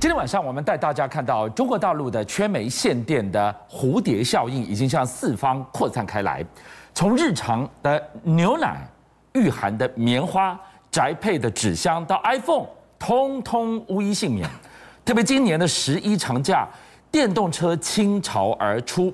今天晚上，我们带大家看到中国大陆的缺煤限电的蝴蝶效应已经向四方扩散开来，从日常的牛奶、御寒的棉花、宅配的纸箱到 iPhone，通通无一幸免。特别今年的十一长假，电动车倾巢而出，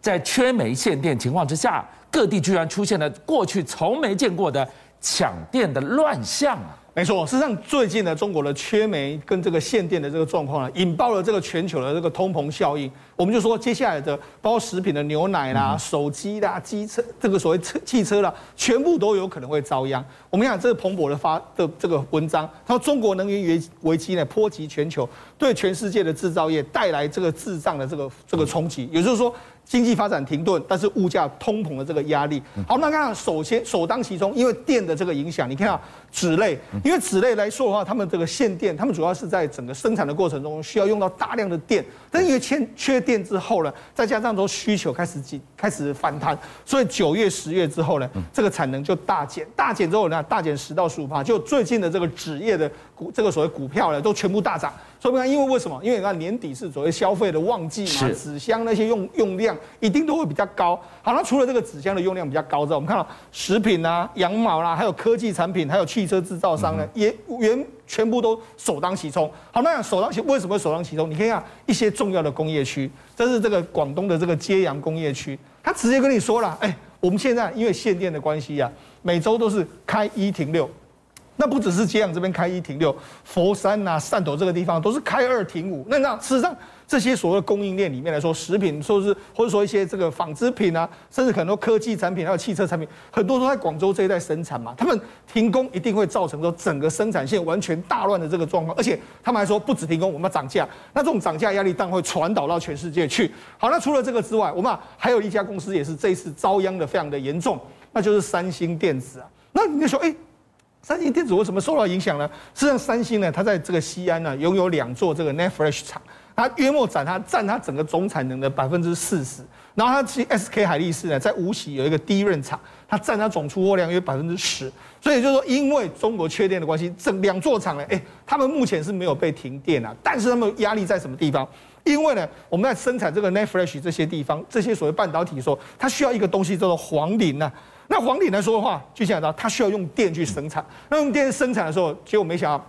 在缺煤限电情况之下，各地居然出现了过去从没见过的抢电的乱象啊！没错，事实上，最近呢，中国的缺煤跟这个限电的这个状况呢，引爆了这个全球的这个通膨效应。我们就说，接下来的包括食品的牛奶啦、手机啦、机车这个所谓车汽车啦，全部都有可能会遭殃。我们讲这个彭博的发的这个文章，他说中国能源危危机呢，波及全球，对全世界的制造业带来这个滞胀的这个这个冲击，也就是说。经济发展停顿，但是物价通膨的这个压力，好，那看首先首当其冲，因为电的这个影响，你看到纸类，因为纸类来说的话，他们这个限电，他们主要是在整个生产的过程中需要用到大量的电，但因为欠缺电之后呢，再加上说需求开始紧开始反弹，所以九月十月之后呢，这个产能就大减，大减之后呢，大减十到十五趴，就最近的这个纸业的股这个所谓股票呢，都全部大涨。说明，因为为什么？因为你看年底是所谓消费的旺季嘛，纸箱那些用用量一定都会比较高。好，那除了这个纸箱的用量比较高之外，我们看到食品啊、羊毛啦，还有科技产品，还有汽车制造商呢，也原全部都首当其冲。好，那首当其为什么首当其冲？你可以看一些重要的工业区，这是这个广东的这个揭阳工业区，他直接跟你说了，哎，我们现在因为限电的关系呀，每周都是开一停六。那不只是揭阳这边开一停六，佛山呐、啊、汕头这个地方都是开二停五。那那事实上，这些所谓的供应链里面来说，食品说是或者说一些这个纺织品啊，甚至很多科技产品还有汽车产品，很多都在广州这一带生产嘛。他们停工一定会造成说整个生产线完全大乱的这个状况，而且他们还说不止停工，我们要涨价。那这种涨价压力当然会传导到全世界去。好，那除了这个之外，我们还有一家公司也是这一次遭殃的非常的严重，那就是三星电子啊。那你就说，哎。三星电子为什么受到影响呢？实际上，三星呢，它在这个西安呢，拥有两座这个 NAND Flash 厂，它约莫占它占它整个总产能的百分之四十。然后它其 SK 海力士呢，在无锡有一个低润厂，它占它总出货量约百分之十。所以就是说，因为中国缺电的关系，这两座厂呢，哎，他们目前是没有被停电啊，但是他们压力在什么地方？因为呢，我们在生产这个 NAND Flash 这些地方，这些所谓半导体的时候，它需要一个东西叫做黄磷呐。那黄磷来说的话，就想到它需要用电去生产。那用电生产的时候，结果没想到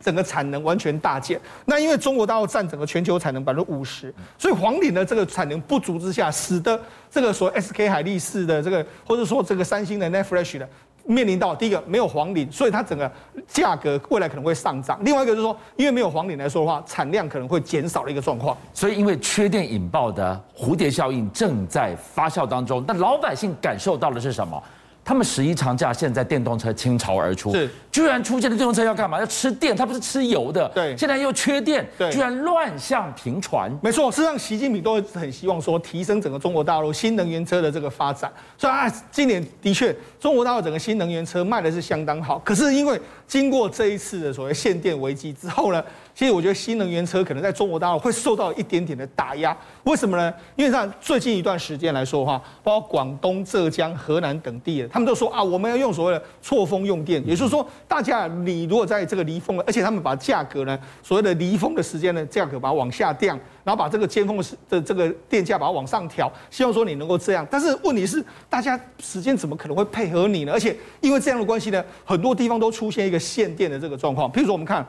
整个产能完全大减。那因为中国大陆占整个全球产能百分之五十，所以黄磷的这个产能不足之下，使得这个所谓 SK 海力士的这个，或者说这个三星的 NAND Flash 的。面临到第一个没有黄磷，所以它整个价格未来可能会上涨。另外一个就是说，因为没有黄磷来说的话，产量可能会减少的一个状况。所以因为缺电引爆的蝴蝶效应正在发酵当中，那老百姓感受到的是什么？他们十一长假，现在电动车倾巢而出，是居然出现的电动车要干嘛？要吃电，它不是吃油的。对，现在又缺电，对，居然乱象频传。没错，事实上，习近平都很希望说提升整个中国大陆新能源车的这个发展。所以啊，今年的确中国大陆整个新能源车卖的是相当好。可是因为经过这一次的所谓限电危机之后呢，其实我觉得新能源车可能在中国大陆会受到一点点的打压，为什么呢？因为像最近一段时间来说的话，包括广东、浙江、河南等地的，他们都说啊，我们要用所谓的错峰用电，也就是说，大家你如果在这个离峰，而且他们把价格呢，所谓的离峰的时间呢，价格把它往下降，然后把这个尖峰的这个电价把它往上调，希望说你能够这样。但是问题是，大家时间怎么可能会配合你呢？而且因为这样的关系呢，很多地方都出现一个限电的这个状况，比如说我们看。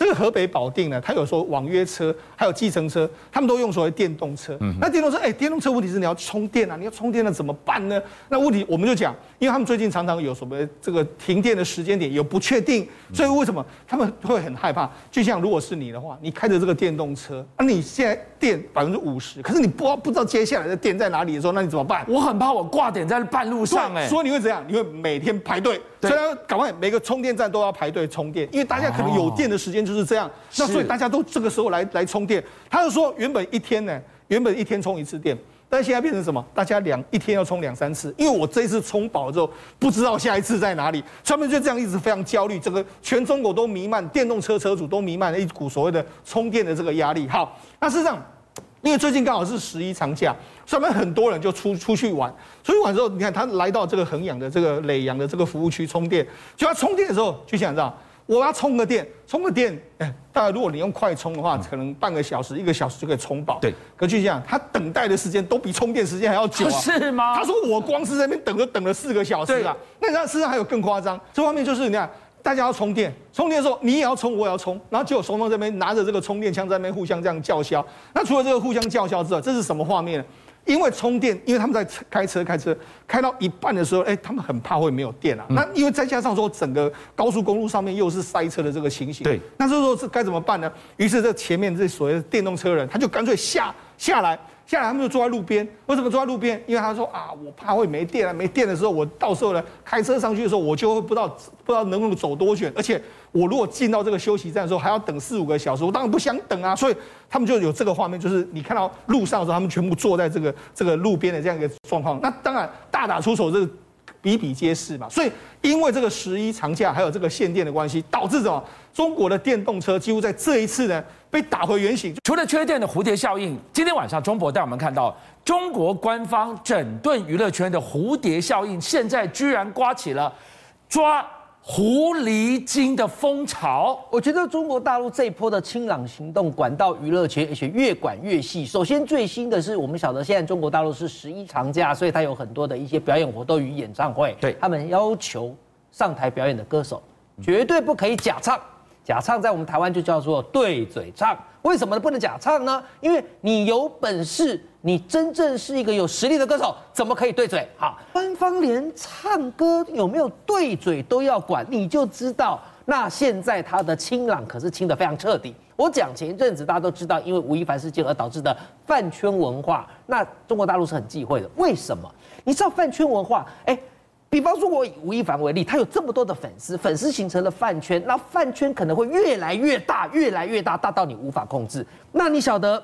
这个河北保定呢，它有说网约车，还有计程车，他们都用所谓电动车。嗯、那电动车，哎，电动车问题是你要充电啊，你要充电了怎么办呢？那问题我们就讲，因为他们最近常常有什么这个停电的时间点有不确定，所以为什么他们会很害怕？就像如果是你的话，你开着这个电动车，啊，你现在电百分之五十，可是你不知道不知道接下来的电在哪里的时候，那你怎么办？我很怕我挂点在半路上，哎，所以你会怎样？你会每天排队。所以要赶快每个充电站都要排队充电，因为大家可能有电的时间就是这样。那所以大家都这个时候来来充电。他就说原本一天呢，原本一天充一次电，但现在变成什么？大家两一天要充两三次，因为我这一次充饱了之后，不知道下一次在哪里。他们就这样一直非常焦虑，整个全中国都弥漫电动车车主都弥漫了一股所谓的充电的这个压力。好，那事实上。因为最近刚好是十一长假，上面很多人就出出去玩，出去玩之后，你看他来到这个衡阳的这个耒阳的这个服务区充电，就他充电的时候就想着，我要充个电，充个电，哎，大概如果你用快充的话，可能半个小时、一个小时就可以充饱。对，可据讲，他等待的时间都比充电时间还要久啊。是吗？他说我光是在那边等，就等了四个小时啊。那你知道事实上还有更夸张，这方面就是你看，大家要充电，充电的时候你也要充，我也要充，然后就有双方这边拿着这个充电枪在那边互相这样叫嚣。那除了这个互相叫嚣之外，这是什么画面呢？因为充电，因为他们在开车开车开到一半的时候，哎，他们很怕会没有电啊。那因为再加上说整个高速公路上面又是塞车的这个情形，对，那这时候是该怎么办呢？于是这前面这所谓的电动车人，他就干脆下下来。下来，他们就坐在路边。为什么坐在路边？因为他说啊，我怕会没电啊，没电的时候，我到时候呢开车上去的时候，我就会不知道不知道能不能走多远。而且我如果进到这个休息站的时候，还要等四五个小时，我当然不想等啊。所以他们就有这个画面，就是你看到路上的时候，他们全部坐在这个这个路边的这样一个状况。那当然大打出手，这个比比皆是嘛。所以因为这个十一长假还有这个限电的关系，导致什么？中国的电动车几乎在这一次呢。被打回原形。除了缺电的蝴蝶效应，今天晚上中博带我们看到中国官方整顿娱乐圈的蝴蝶效应，现在居然刮起了抓狐狸精的风潮。我觉得中国大陆这一波的清朗行动管到娱乐圈，而且越管越细。首先最新的是，我们晓得现在中国大陆是十一长假，所以它有很多的一些表演活动与演唱会。对，他们要求上台表演的歌手绝对不可以假唱。假唱在我们台湾就叫做对嘴唱，为什么不能假唱呢？因为你有本事，你真正是一个有实力的歌手，怎么可以对嘴？好，官方连唱歌有没有对嘴都要管，你就知道。那现在他的清朗可是清得非常彻底。我讲前一阵子大家都知道，因为吴亦凡事件而导致的饭圈文化，那中国大陆是很忌讳的。为什么？你知道饭圈文化？哎。比方说，我以吴亦凡为例，他有这么多的粉丝，粉丝形成了饭圈，那饭圈可能会越来越大，越来越大，大到你无法控制。那你晓得，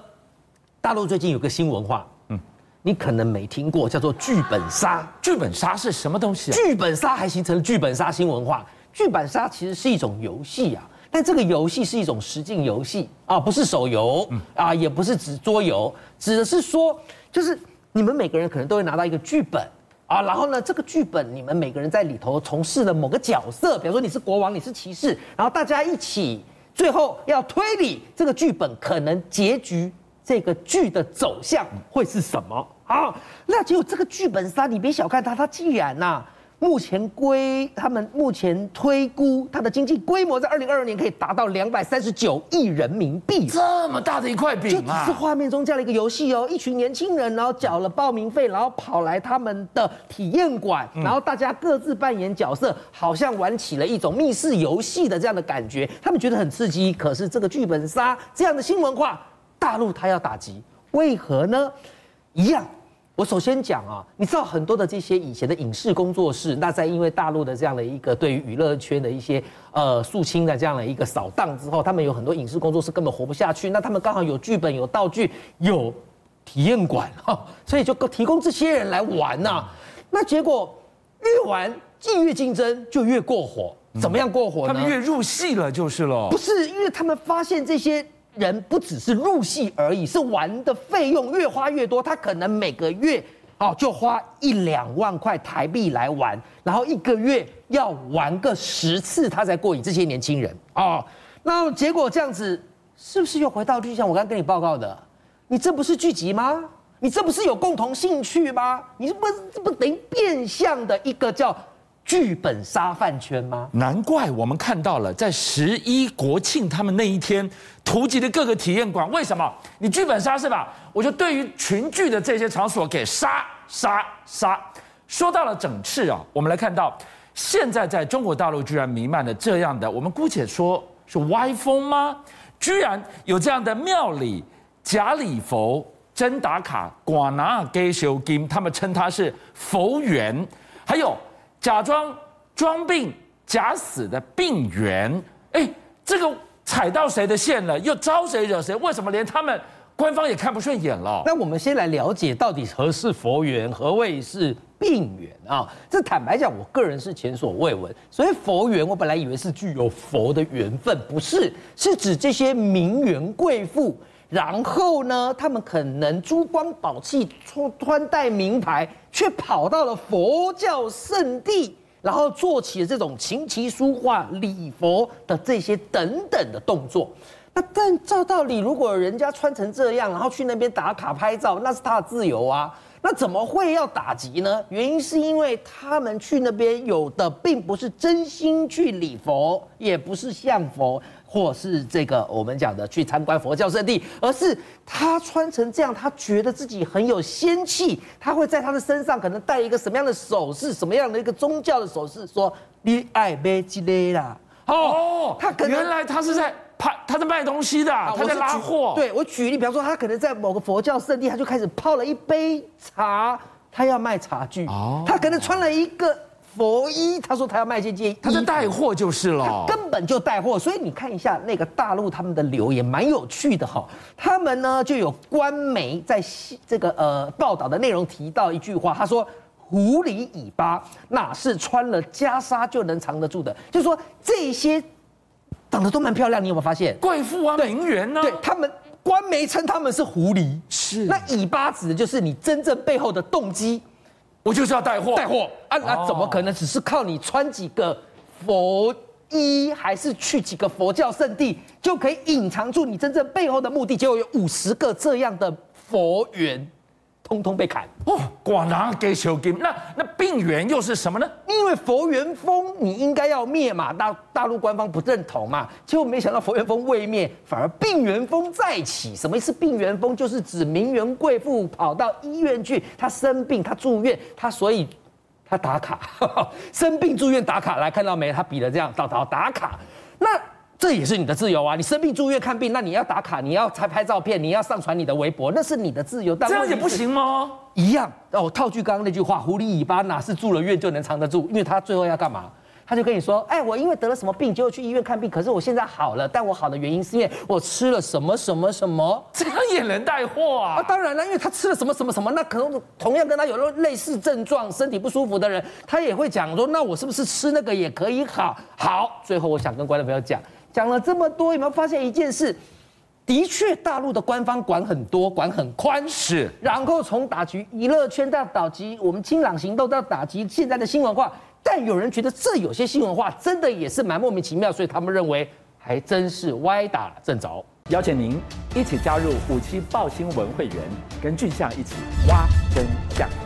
大陆最近有个新文化，嗯，你可能没听过，叫做剧本杀。剧本杀是什么东西啊？剧本杀还形成了剧本杀新文化。剧本杀其实是一种游戏啊，但这个游戏是一种实境游戏啊，不是手游，啊，也不是指桌游，指的是说，就是你们每个人可能都会拿到一个剧本。啊，然后呢，这个剧本你们每个人在里头从事的某个角色，比如说你是国王，你是骑士，然后大家一起最后要推理这个剧本可能结局，这个剧的走向会是什么？啊，那结果这个剧本杀，你别小看它，它既然呐、啊。目前规，他们目前推估它的经济规模在二零二二年可以达到两百三十九亿人民币，这么大的一块饼啊！就只是画面中这样的一个游戏哦，一群年轻人，然后缴了报名费，然后跑来他们的体验馆，然后大家各自扮演角色，好像玩起了一种密室游戏的这样的感觉，他们觉得很刺激。可是这个剧本杀这样的新文化，大陆他要打击，为何呢？一样。我首先讲啊，你知道很多的这些以前的影视工作室，那在因为大陆的这样的一个对于娱乐圈的一些呃肃清的这样的一个扫荡之后，他们有很多影视工作室根本活不下去。那他们刚好有剧本、有道具、有体验馆 哈，所以就提供这些人来玩呐、啊。那结果越玩，既越竞争就越过火。怎么样过火呢？他们越入戏了就是了。不是，因为他们发现这些。人不只是入戏而已，是玩的费用越花越多。他可能每个月哦就花一两万块台币来玩，然后一个月要玩个十次，他才过瘾。这些年轻人哦，那结果这样子是不是又回到就像我刚跟你报告的？你这不是聚集吗？你这不是有共同兴趣吗？你这不这不等于变相的一个叫？剧本杀饭圈吗？难怪我们看到了，在十一国庆他们那一天，图集的各个体验馆，为什么？你剧本杀是吧？我就对于群聚的这些场所给杀杀杀。说到了整治啊，我们来看到，现在在中国大陆居然弥漫了这样的，我们姑且说是歪风吗？居然有这样的庙里假礼佛、真打卡、寡拿给修金，他们称它是佛缘，还有。假装装病假死的病源，哎，这个踩到谁的线了？又招谁惹谁？为什么连他们官方也看不顺眼了？那我们先来了解到底何是佛缘，何谓是病源啊？这坦白讲，我个人是前所未闻。所以佛缘，我本来以为是具有佛的缘分，不是，是指这些名媛贵妇。然后呢，他们可能珠光宝气、穿穿戴名牌，却跑到了佛教圣地，然后做起了这种琴棋书画、礼佛的这些等等的动作。那但照道理，如果人家穿成这样，然后去那边打卡拍照，那是他的自由啊。那怎么会要打击呢？原因是因为他们去那边有的并不是真心去礼佛，也不是向佛，或是这个我们讲的去参观佛教圣地，而是他穿成这样，他觉得自己很有仙气，他会在他的身上可能戴一个什么样的首饰，什么样的一个宗教的首饰，说你爱买这个啦。哦，他可能原来他是在。他他在卖东西的，他在拉货。对，我举例，比方说，他可能在某个佛教圣地，他就开始泡了一杯茶，他要卖茶具。哦，他可能穿了一个佛衣，他说他要卖这件，他是带货就是了，根本就带货。所以你看一下那个大陆他们的留言，蛮有趣的哈。他们呢就有官媒在这个呃报道的内容提到一句话，他说：“狐狸尾巴哪是穿了袈裟就能藏得住的？”就是说这些。长得都蛮漂亮，你有没有发现？贵妇啊，名媛呢？对他们，官媒称他们是狐狸，是。那尾巴指的就是你真正背后的动机，我就是要带货，带货啊！那怎么可能只是靠你穿几个佛衣，还是去几个佛教圣地，就可以隐藏住你真正背后的目的？结果有五十个这样的佛缘。通通被砍哦！果然给修金，那那病源又是什么呢？因为佛元峰你应该要灭嘛，大大陆官方不认同嘛，结果没想到佛元峰未灭，反而病源峰再起。什么意思？病源峰就是指名媛贵妇跑到医院去，她生病，她住院，她所以她打卡，生病住院打卡，来看到没？她比了这样，到到打卡，那。这也是你的自由啊！你生病住院看病，那你要打卡，你要才拍照片，你要上传你的微博，那是你的自由。但这样也不行吗？一样哦。套句刚刚那句话，狐狸尾巴哪是住了院就能藏得住？因为他最后要干嘛？他就跟你说：“哎，我因为得了什么病，结果去医院看病，可是我现在好了。但我好的原因是因为我吃了什么什么什么，这样也能带货啊？”啊，当然了，因为他吃了什么什么什么，那可能同样跟他有了类似症状、身体不舒服的人，他也会讲说：“那我是不是吃那个也可以好？”好，最后我想跟观众朋友讲。讲了这么多，有没有发现一件事？的确，大陆的官方管很多，管很宽，是。然后从打击娱乐圈到打击我们清朗行动到打击现在的新文化，但有人觉得这有些新文化真的也是蛮莫名其妙，所以他们认为还真是歪打正着。邀请您一起加入五七报新闻会员，跟俊相一起挖真相。